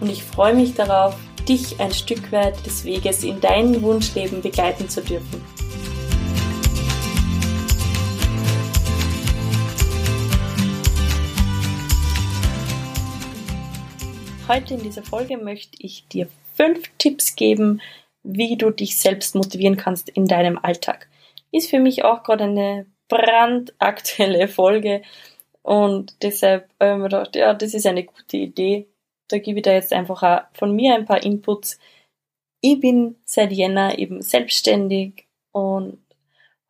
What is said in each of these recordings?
und ich freue mich darauf, dich ein Stück weit des Weges in dein Wunschleben begleiten zu dürfen. Heute in dieser Folge möchte ich dir fünf Tipps geben, wie du dich selbst motivieren kannst in deinem Alltag. Ist für mich auch gerade eine brandaktuelle Folge und deshalb habe ich mir gedacht, ja, das ist eine gute Idee, da gebe ich da jetzt einfach auch von mir ein paar Inputs. Ich bin seit Jänner eben selbstständig und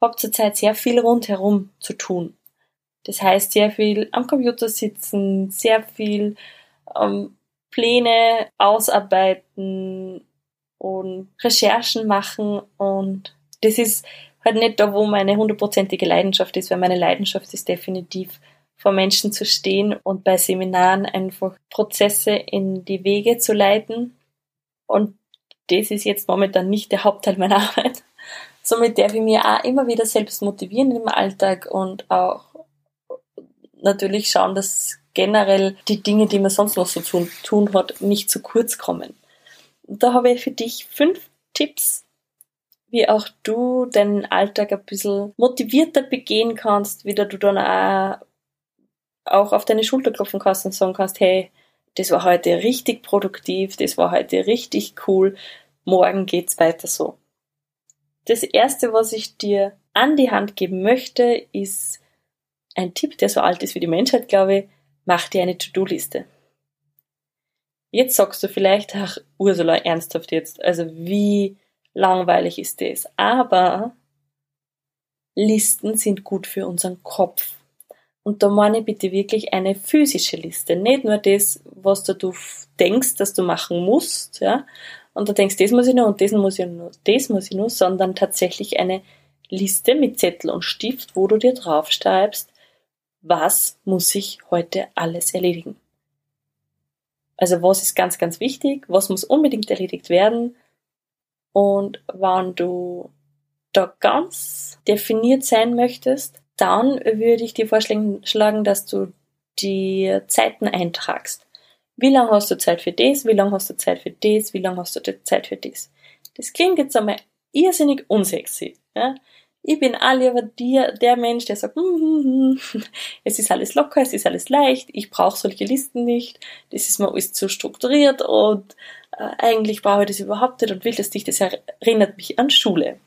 habe zurzeit sehr viel rundherum zu tun. Das heißt, sehr viel am Computer sitzen, sehr viel ähm, Pläne ausarbeiten und Recherchen machen und das ist halt nicht da, wo meine hundertprozentige Leidenschaft ist, weil meine Leidenschaft ist definitiv vor Menschen zu stehen und bei Seminaren einfach Prozesse in die Wege zu leiten. Und das ist jetzt momentan nicht der Hauptteil meiner Arbeit. Somit darf ich mir auch immer wieder selbst motivieren im Alltag und auch natürlich schauen, dass generell die Dinge, die man sonst noch so zu tun hat, nicht zu kurz kommen. Da habe ich für dich fünf Tipps, wie auch du deinen Alltag ein bisschen motivierter begehen kannst, wie du dann auch auch auf deine Schulter klopfen kannst und sagen kannst, hey, das war heute richtig produktiv, das war heute richtig cool, morgen geht's weiter so. Das erste, was ich dir an die Hand geben möchte, ist ein Tipp, der so alt ist wie die Menschheit, glaube ich, mach dir eine To-Do-Liste. Jetzt sagst du vielleicht, ach, Ursula, ernsthaft jetzt, also wie langweilig ist das? Aber Listen sind gut für unseren Kopf. Und da meine ich bitte wirklich eine physische Liste. Nicht nur das, was du denkst, dass du machen musst, ja. Und du denkst, das muss ich noch und das muss ich noch, das muss ich noch, sondern tatsächlich eine Liste mit Zettel und Stift, wo du dir draufschreibst, was muss ich heute alles erledigen. Also was ist ganz, ganz wichtig, was muss unbedingt erledigt werden und wann du da ganz definiert sein möchtest, dann würde ich dir vorschlagen, dass du die Zeiten eintragst. Wie lange hast du Zeit für das? Wie lange hast du Zeit für das? Wie lange hast du Zeit für das? Das klingt jetzt einmal irrsinnig unsexy. Ja? Ich bin alle dir, der Mensch, der sagt, mm, mm, mm, es ist alles locker, es ist alles leicht, ich brauche solche Listen nicht, das ist mir alles zu strukturiert und äh, eigentlich brauche ich das überhaupt nicht und will das nicht, das erinnert mich an Schule.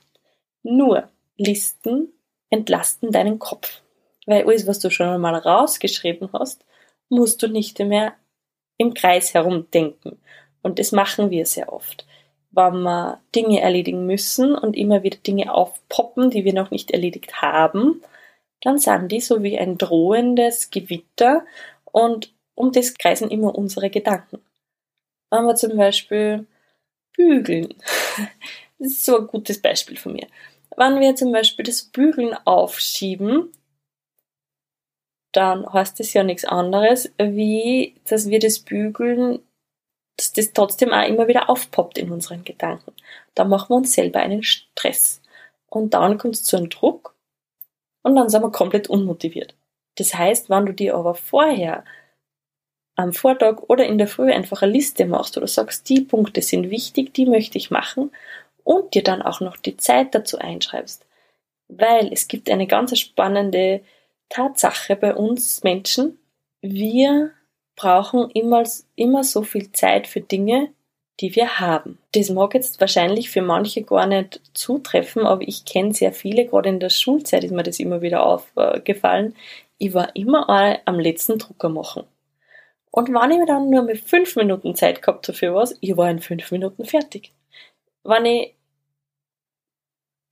Nur, Listen entlasten deinen Kopf. Weil alles, was du schon einmal rausgeschrieben hast, musst du nicht mehr im Kreis herumdenken. Und das machen wir sehr oft. Wenn wir Dinge erledigen müssen und immer wieder Dinge aufpoppen, die wir noch nicht erledigt haben, dann sind die so wie ein drohendes Gewitter und um das kreisen immer unsere Gedanken. Wenn wir zum Beispiel bügeln, das ist so ein gutes Beispiel von mir wenn wir zum Beispiel das Bügeln aufschieben, dann heißt das ja nichts anderes, wie dass wir das Bügeln, dass das trotzdem auch immer wieder aufpoppt in unseren Gedanken. Da machen wir uns selber einen Stress. Und dann kommt es zu einem Druck und dann sind wir komplett unmotiviert. Das heißt, wenn du dir aber vorher am Vortag oder in der Früh einfach eine Liste machst oder sagst, die Punkte sind wichtig, die möchte ich machen und dir dann auch noch die Zeit dazu einschreibst. Weil es gibt eine ganz spannende Tatsache bei uns Menschen. Wir brauchen immer, immer so viel Zeit für Dinge, die wir haben. Das mag jetzt wahrscheinlich für manche gar nicht zutreffen, aber ich kenne sehr viele, gerade in der Schulzeit ist mir das immer wieder aufgefallen. Ich war immer am letzten Drucker machen. Und wenn ich dann nur mit fünf Minuten Zeit gehabt habe für was, ich war in fünf Minuten fertig wenn ich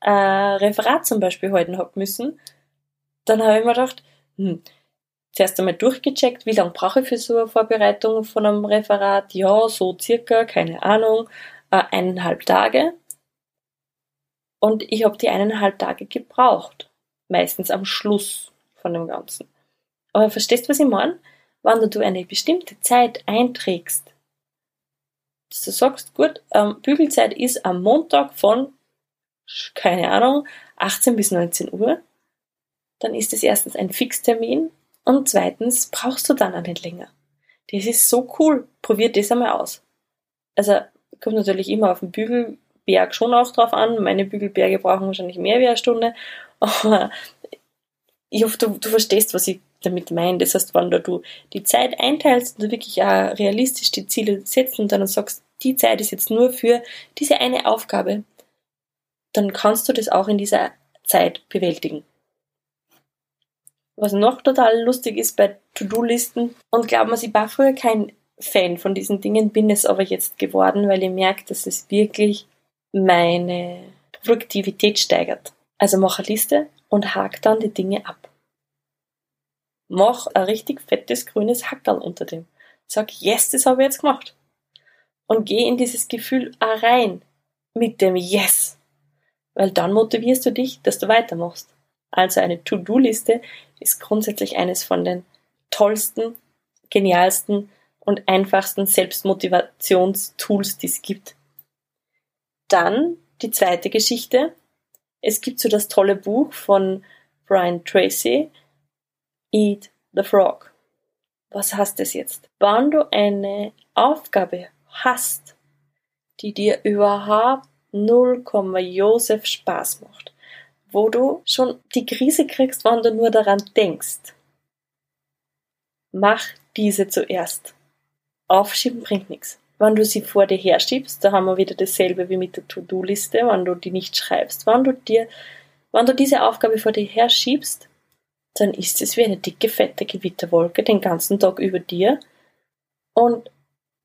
ein Referat zum Beispiel halten hab müssen, dann habe ich mir gedacht, hm, zuerst einmal durchgecheckt, wie lange brauche ich für so eine Vorbereitung von einem Referat? Ja, so circa, keine Ahnung, äh, eineinhalb Tage. Und ich habe die eineinhalb Tage gebraucht. Meistens am Schluss von dem Ganzen. Aber verstehst du, was ich meine? Wenn du eine bestimmte Zeit einträgst, dass du sagst, gut, ähm, Bügelzeit ist am Montag von, keine Ahnung, 18 bis 19 Uhr, dann ist es erstens ein Fixtermin und zweitens brauchst du dann auch nicht länger. Das ist so cool. Probier das einmal aus. Also, kommt natürlich immer auf den Bügelberg schon auch drauf an. Meine Bügelberge brauchen wahrscheinlich mehr wie eine Stunde. Aber ich hoffe, du, du verstehst, was ich damit meine. Das heißt, wenn du die Zeit einteilst und wirklich auch realistisch die Ziele setzt und dann sagst, die Zeit ist jetzt nur für diese eine Aufgabe, dann kannst du das auch in dieser Zeit bewältigen. Was noch total lustig ist bei To-Do-Listen, und glaub mir, ich war früher kein Fan von diesen Dingen, bin es aber jetzt geworden, weil ich merke, dass es wirklich meine Produktivität steigert. Also mach eine Liste und hake dann die Dinge ab. Mach ein richtig fettes grünes Hackerl unter dem. Sag, yes, das habe ich jetzt gemacht. Und geh in dieses Gefühl rein mit dem Yes. Weil dann motivierst du dich, dass du weitermachst. Also eine To-Do-Liste ist grundsätzlich eines von den tollsten, genialsten und einfachsten Selbstmotivationstools, die es gibt. Dann die zweite Geschichte. Es gibt so das tolle Buch von Brian Tracy, Eat the Frog. Was heißt das jetzt? Wenn du eine Aufgabe hast, die dir überhaupt 0, Josef Spaß macht, wo du schon die Krise kriegst, wenn du nur daran denkst. Mach diese zuerst. Aufschieben bringt nichts. Wenn du sie vor dir herschiebst, da haben wir wieder dasselbe wie mit der To-Do-Liste, wenn du die nicht schreibst. Wenn du dir, wenn du diese Aufgabe vor dir herschiebst, dann ist es wie eine dicke, fette Gewitterwolke den ganzen Tag über dir und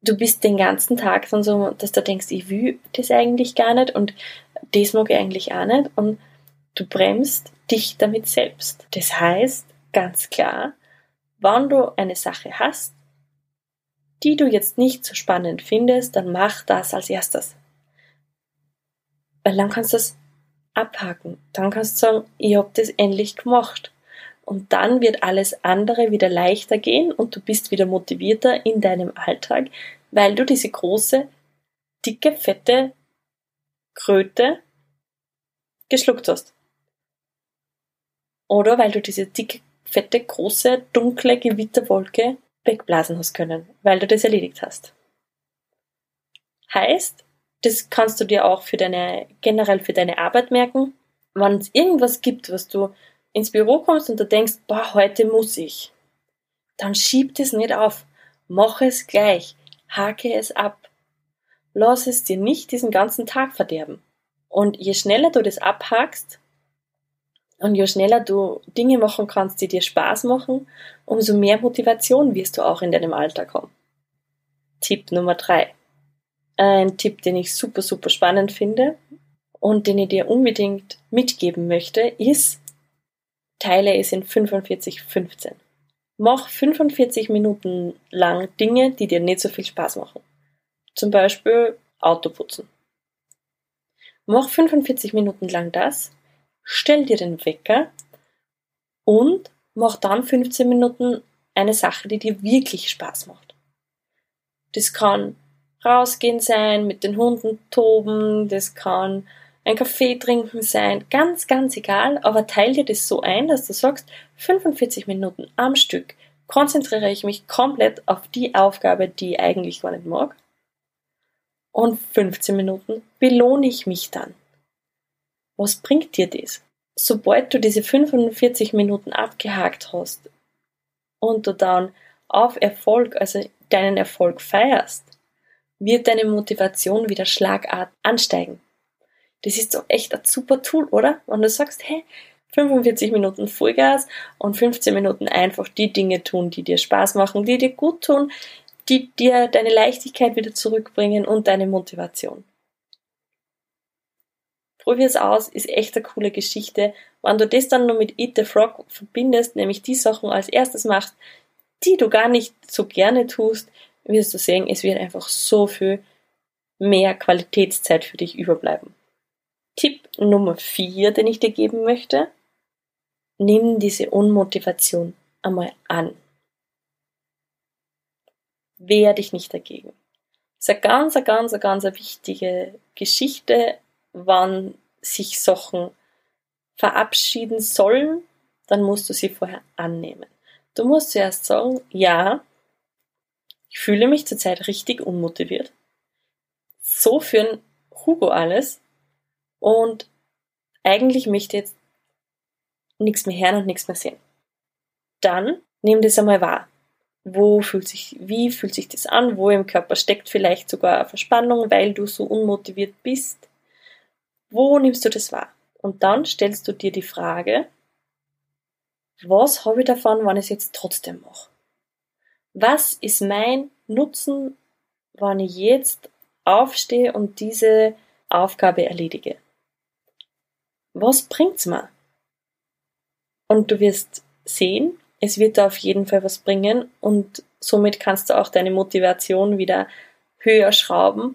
du bist den ganzen Tag dann so, dass du denkst, ich will das eigentlich gar nicht und das mag ich eigentlich auch nicht und Du bremst dich damit selbst. Das heißt, ganz klar, wenn du eine Sache hast, die du jetzt nicht so spannend findest, dann mach das als erstes. Weil dann kannst du es abhaken. Dann kannst du sagen, ich habe das endlich gemacht. Und dann wird alles andere wieder leichter gehen und du bist wieder motivierter in deinem Alltag, weil du diese große, dicke, fette Kröte geschluckt hast. Oder weil du diese dicke, fette, große, dunkle Gewitterwolke wegblasen hast können, weil du das erledigt hast. Heißt, das kannst du dir auch für deine, generell für deine Arbeit merken. Wenn es irgendwas gibt, was du ins Büro kommst und du denkst, boah, heute muss ich, dann schieb es nicht auf. Mach es gleich. Hake es ab. Lass es dir nicht diesen ganzen Tag verderben. Und je schneller du das abhakst, und je schneller du Dinge machen kannst, die dir Spaß machen, umso mehr Motivation wirst du auch in deinem Alltag haben. Tipp Nummer drei. Ein Tipp, den ich super, super spannend finde und den ich dir unbedingt mitgeben möchte, ist, teile es in 45-15. Mach 45 Minuten lang Dinge, die dir nicht so viel Spaß machen. Zum Beispiel Autoputzen. Mach 45 Minuten lang das, stell dir den Wecker und mach dann 15 Minuten eine Sache, die dir wirklich Spaß macht. Das kann rausgehen sein, mit den Hunden toben, das kann ein Kaffee trinken sein, ganz, ganz egal, aber teil dir das so ein, dass du sagst, 45 Minuten am Stück konzentriere ich mich komplett auf die Aufgabe, die ich eigentlich gar nicht mag. Und 15 Minuten belohne ich mich dann. Was bringt dir das? Sobald du diese 45 Minuten abgehakt hast und du dann auf Erfolg, also deinen Erfolg feierst, wird deine Motivation wieder schlagartig ansteigen. Das ist doch echt ein super Tool, oder? Wenn du sagst, hey, 45 Minuten Vollgas und 15 Minuten einfach die Dinge tun, die dir Spaß machen, die dir gut tun, die dir deine Leichtigkeit wieder zurückbringen und deine Motivation. Probier es aus, ist echt eine coole Geschichte. Wenn du das dann nur mit Eat the Frog verbindest, nämlich die Sachen als erstes machst, die du gar nicht so gerne tust, wirst du sehen, es wird einfach so viel mehr Qualitätszeit für dich überbleiben. Tipp Nummer 4, den ich dir geben möchte. Nimm diese Unmotivation einmal an. Wehr dich nicht dagegen. Das ist eine ganz, ganz, ganz wichtige Geschichte, wann sich Sachen verabschieden sollen, dann musst du sie vorher annehmen. Du musst zuerst sagen, ja, ich fühle mich zurzeit richtig unmotiviert. So für Hugo alles. Und eigentlich möchte ich jetzt nichts mehr hören und nichts mehr sehen. Dann nimm das einmal wahr. Wo fühlt sich, wie fühlt sich das an? Wo im Körper steckt vielleicht sogar eine Verspannung, weil du so unmotiviert bist? Wo nimmst du das wahr? Und dann stellst du dir die Frage, was habe ich davon, wenn ich es jetzt trotzdem mache? Was ist mein Nutzen, wenn ich jetzt aufstehe und diese Aufgabe erledige? Was bringt's mir? Und du wirst sehen, es wird da auf jeden Fall was bringen und somit kannst du auch deine Motivation wieder höher schrauben,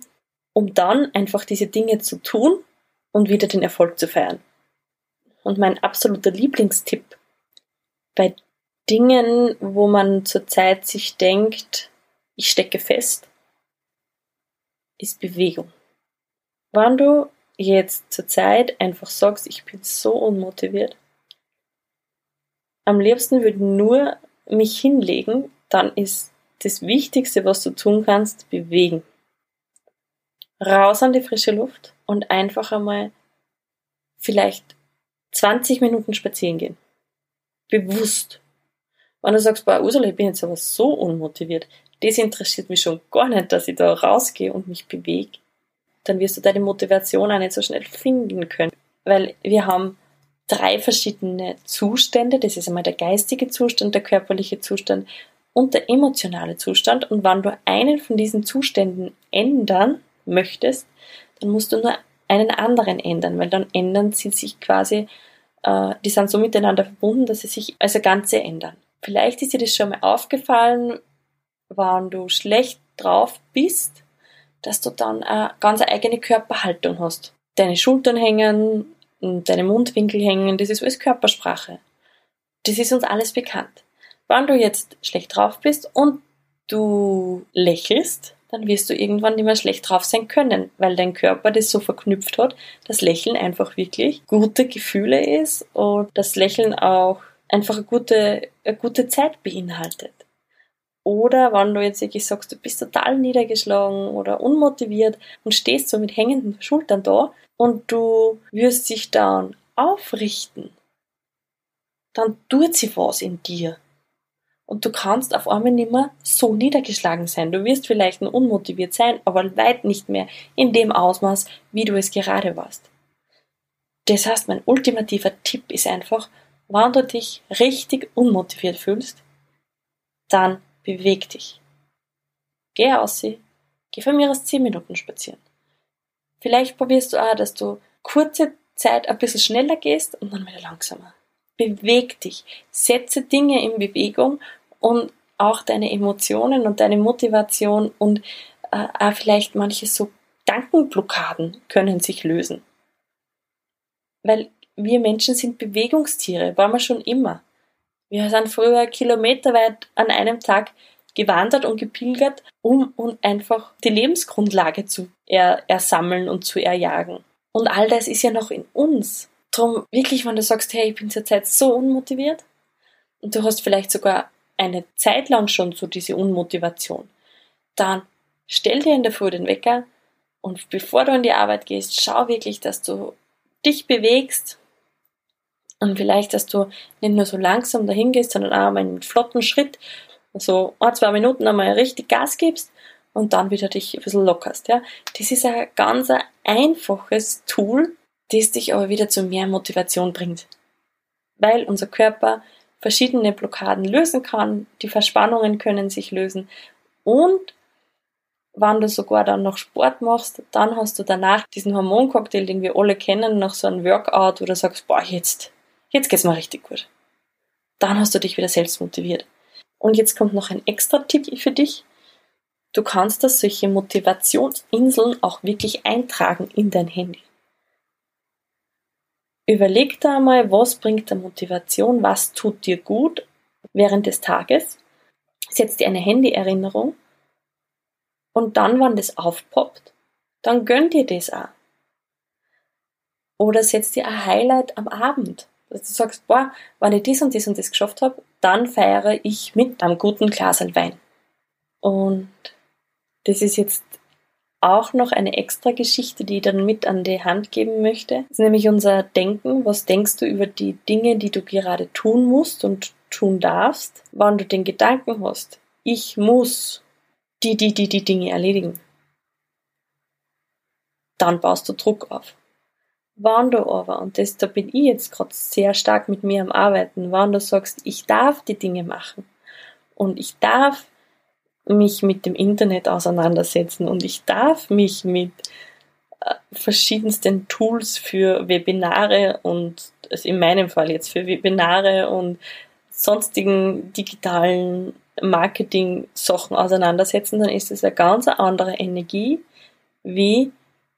um dann einfach diese Dinge zu tun und wieder den Erfolg zu feiern. Und mein absoluter Lieblingstipp bei Dingen, wo man zurzeit sich denkt, ich stecke fest, ist Bewegung. Wenn du jetzt zurzeit einfach sagst, ich bin so unmotiviert, am liebsten würde nur mich hinlegen, dann ist das Wichtigste, was du tun kannst, bewegen. Raus an die frische Luft und einfach einmal vielleicht 20 Minuten spazieren gehen. Bewusst. Wenn du sagst, boah, Ursula, ich bin jetzt aber so unmotiviert, das interessiert mich schon gar nicht, dass ich da rausgehe und mich bewege, dann wirst du deine Motivation auch nicht so schnell finden können. Weil wir haben drei verschiedene Zustände. Das ist einmal der geistige Zustand, der körperliche Zustand und der emotionale Zustand. Und wenn du einen von diesen Zuständen ändern möchtest, dann musst du nur einen anderen ändern, weil dann ändern sie sich quasi, äh, die sind so miteinander verbunden, dass sie sich als Ganze ändern. Vielleicht ist dir das schon mal aufgefallen, wenn du schlecht drauf bist, dass du dann eine ganz eigene Körperhaltung hast. Deine Schultern hängen, deine Mundwinkel hängen, das ist alles Körpersprache. Das ist uns alles bekannt. Wenn du jetzt schlecht drauf bist und du lächelst, dann wirst du irgendwann nicht mehr schlecht drauf sein können, weil dein Körper das so verknüpft hat, dass Lächeln einfach wirklich gute Gefühle ist und das Lächeln auch einfach eine gute, eine gute Zeit beinhaltet. Oder wenn du jetzt wirklich sagst, du bist total niedergeschlagen oder unmotiviert und stehst so mit hängenden Schultern da und du wirst dich dann aufrichten, dann tut sie was in dir und du kannst auf einmal nicht mehr so niedergeschlagen sein. Du wirst vielleicht unmotiviert sein, aber weit nicht mehr in dem Ausmaß, wie du es gerade warst. Das heißt, mein ultimativer Tipp ist einfach, wenn du dich richtig unmotiviert fühlst, dann beweg dich. Geh aus, geh von mir aus 10 Minuten spazieren. Vielleicht probierst du auch, dass du kurze Zeit ein bisschen schneller gehst und dann wieder langsamer. Beweg dich, setze Dinge in Bewegung und auch deine Emotionen und deine Motivation und äh, auch vielleicht manche so Gedankenblockaden können sich lösen. Weil wir Menschen sind Bewegungstiere, waren wir schon immer. Wir sind früher kilometerweit an einem Tag gewandert und gepilgert, um, um einfach die Lebensgrundlage zu er, ersammeln und zu erjagen. Und all das ist ja noch in uns. Drum wirklich, wenn du sagst, hey, ich bin zurzeit so unmotiviert und du hast vielleicht sogar eine Zeit lang schon so diese Unmotivation, dann stell dir in der Früh den Wecker und bevor du in die Arbeit gehst, schau wirklich, dass du dich bewegst und vielleicht, dass du nicht nur so langsam dahin gehst, sondern auch mal einen flotten Schritt, so ein, zwei Minuten einmal richtig Gas gibst und dann wieder dich ein bisschen lockerst. Ja? Das ist ein ganz einfaches Tool, das dich aber wieder zu mehr Motivation bringt. Weil unser Körper verschiedene Blockaden lösen kann, die Verspannungen können sich lösen und wenn du sogar dann noch Sport machst, dann hast du danach diesen Hormoncocktail, den wir alle kennen, nach so einem Workout, wo du sagst, boah, jetzt, jetzt geht's mir richtig gut. Dann hast du dich wieder selbst motiviert. Und jetzt kommt noch ein extra Tipp für dich. Du kannst das solche Motivationsinseln auch wirklich eintragen in dein Handy. Überleg da einmal, was bringt der Motivation, was tut dir gut während des Tages. Setz dir eine Handy-Erinnerung und dann, wenn das aufpoppt, dann gönn dir das auch. Oder setz dir ein Highlight am Abend. Dass du sagst, boah, wenn ich das und das und das geschafft habe, dann feiere ich mit einem guten Glas Wein. Und das ist jetzt auch noch eine extra Geschichte, die ich dann mit an die Hand geben möchte. Das ist nämlich unser Denken. Was denkst du über die Dinge, die du gerade tun musst und tun darfst? Wann du den Gedanken hast, ich muss die, die, die, die Dinge erledigen. Dann baust du Druck auf. Wann du aber, und das, da bin ich jetzt gerade sehr stark mit mir am Arbeiten, wann du sagst, ich darf die Dinge machen und ich darf mich mit dem Internet auseinandersetzen und ich darf mich mit äh, verschiedensten Tools für Webinare und also in meinem Fall jetzt für Webinare und sonstigen digitalen Marketing-Sachen auseinandersetzen, dann ist es eine ganz andere Energie, wie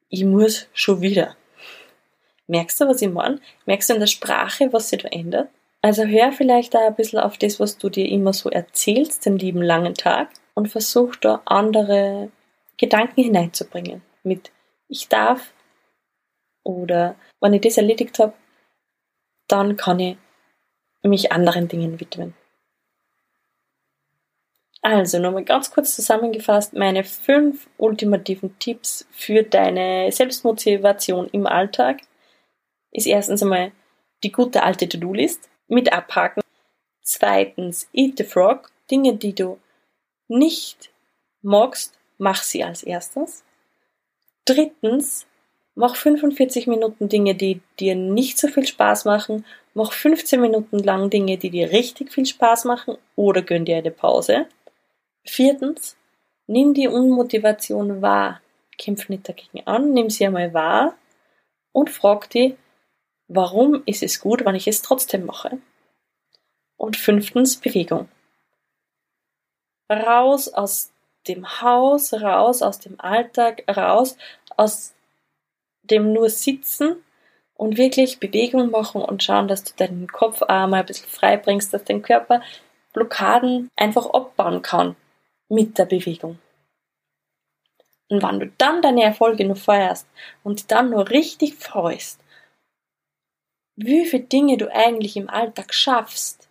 ich muss schon wieder. Merkst du, was ich meine? Merkst du in der Sprache, was sich da ändert? Also hör vielleicht da ein bisschen auf das, was du dir immer so erzählst, den lieben langen Tag, und versuch da andere Gedanken hineinzubringen. Mit ich darf oder wenn ich das erledigt habe, dann kann ich mich anderen Dingen widmen. Also nochmal ganz kurz zusammengefasst, meine fünf ultimativen Tipps für deine Selbstmotivation im Alltag ist erstens einmal die gute alte To-Do-List mit abhaken. Zweitens, Eat the Frog, Dinge, die du nicht magst, mach sie als erstes. Drittens, mach 45 Minuten Dinge, die dir nicht so viel Spaß machen. Mach 15 Minuten lang Dinge, die dir richtig viel Spaß machen oder gönn dir eine Pause. Viertens, nimm die Unmotivation wahr. Kämpf nicht dagegen an, nimm sie einmal wahr und frag dich, warum ist es gut, wenn ich es trotzdem mache? Und fünftens, Bewegung. Raus aus dem Haus, raus aus dem Alltag, raus aus dem nur Sitzen und wirklich Bewegung machen und schauen, dass du deinen Kopf einmal ein bisschen frei bringst, dass dein Körper Blockaden einfach abbauen kann mit der Bewegung. Und wenn du dann deine Erfolge noch feierst und dann nur richtig freust, wie viele Dinge du eigentlich im Alltag schaffst,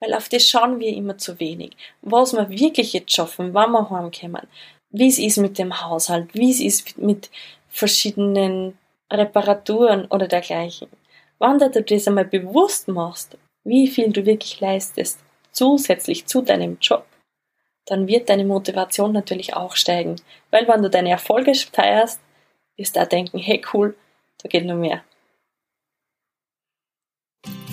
weil auf das schauen wir immer zu wenig. Was wir wirklich jetzt schaffen, wann wir heimkommen, wie es ist mit dem Haushalt, wie es ist mit verschiedenen Reparaturen oder dergleichen. Wann du das einmal bewusst machst, wie viel du wirklich leistest, zusätzlich zu deinem Job, dann wird deine Motivation natürlich auch steigen. Weil wenn du deine Erfolge feierst, wirst du auch denken, hey cool, da geht noch mehr.